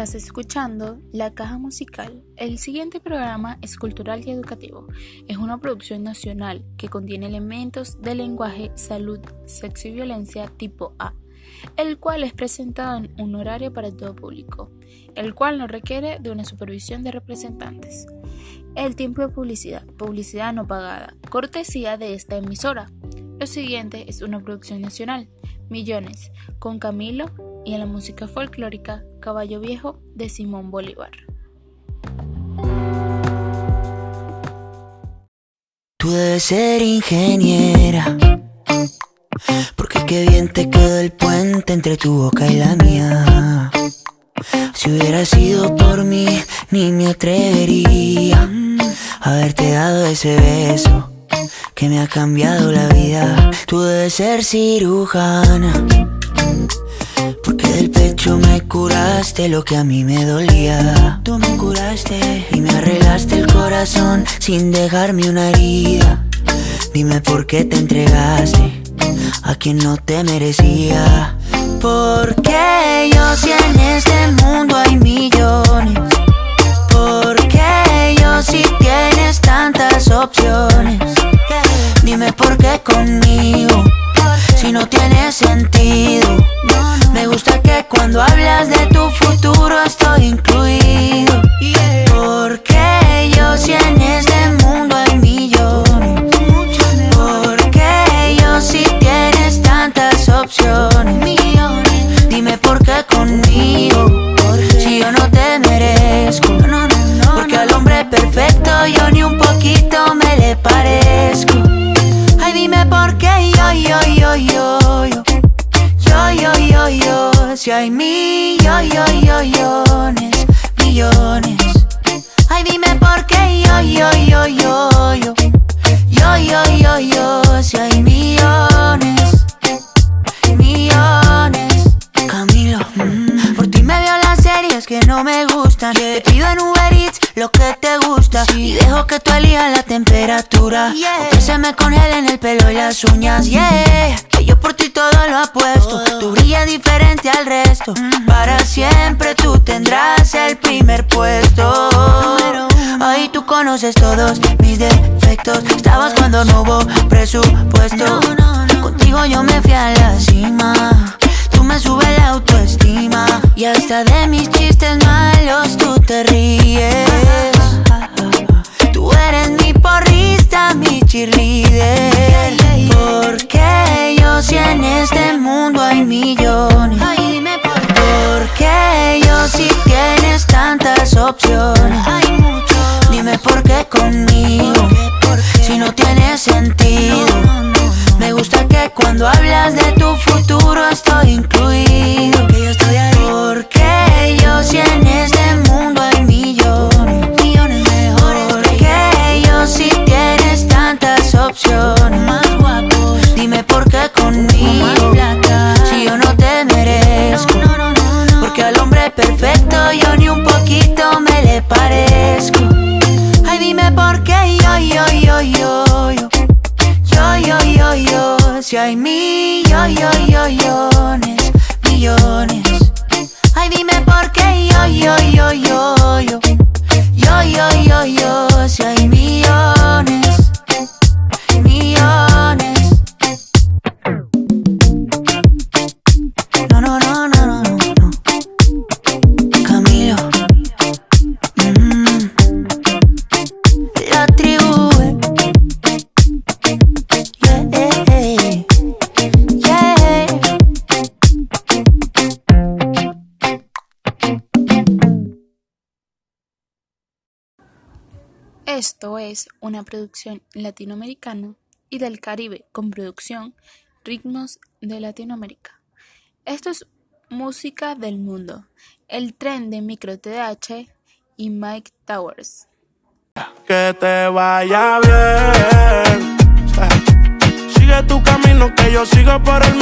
Estás escuchando La Caja Musical. El siguiente programa es cultural y educativo. Es una producción nacional que contiene elementos de lenguaje, salud, sexo y violencia tipo A, el cual es presentado en un horario para todo público, el cual no requiere de una supervisión de representantes. El tiempo de publicidad, publicidad no pagada, cortesía de esta emisora. Lo siguiente es una producción nacional, Millones, con Camilo y en la música folclórica Caballo Viejo de Simón Bolívar. Tú debes ser ingeniera, porque qué bien te quedó el puente entre tu boca y la mía. Si hubiera sido por mí, ni me atrevería a haberte dado ese beso que me ha cambiado la vida. Tú debes ser cirujana porque del pecho me curaste lo que a mí me dolía. Tú me curaste y me arreglaste el corazón sin dejarme una herida. Dime por qué te entregaste a quien no te merecía. Porque yo si en este mundo hay millones. Si no tiene sentido. Yo, yo, yo, yo, yo. Yo, yo, yo, yo. Si hay millones, millones. Ay, dime por qué yo, yo, yo, yo, yo. Yo, yo, yo, yo. Si hay millones, millones. Camilo, mm, por ti me veo las series que no me gustan. Te pido en Uber Eats lo que O que se me congelen el pelo y las uñas. Yeah, que yo por ti todo lo apuesto. Tú brillas diferente al resto. Para siempre tú tendrás el primer puesto. Ahí tú conoces todos mis defectos. Estabas cuando no hubo presupuesto. Contigo yo me fui a la cima. Tú me subes la autoestima. Y hasta de mis cheerleader. Porque yo si en este mundo hay millones. Porque yo si tienes tantas opciones. Dime por qué conmigo. Si no tiene sentido. Yo, yo, yo, yo, yo. Yo, yo, yo, yo, si hay millones, millones. Esto es una producción latinoamericana y del Caribe con producción Ritmos de Latinoamérica. Esto es música del mundo. El tren de Micro TDH y Mike Towers. que te vaya bien. Sigue tu camino que yo sigo por el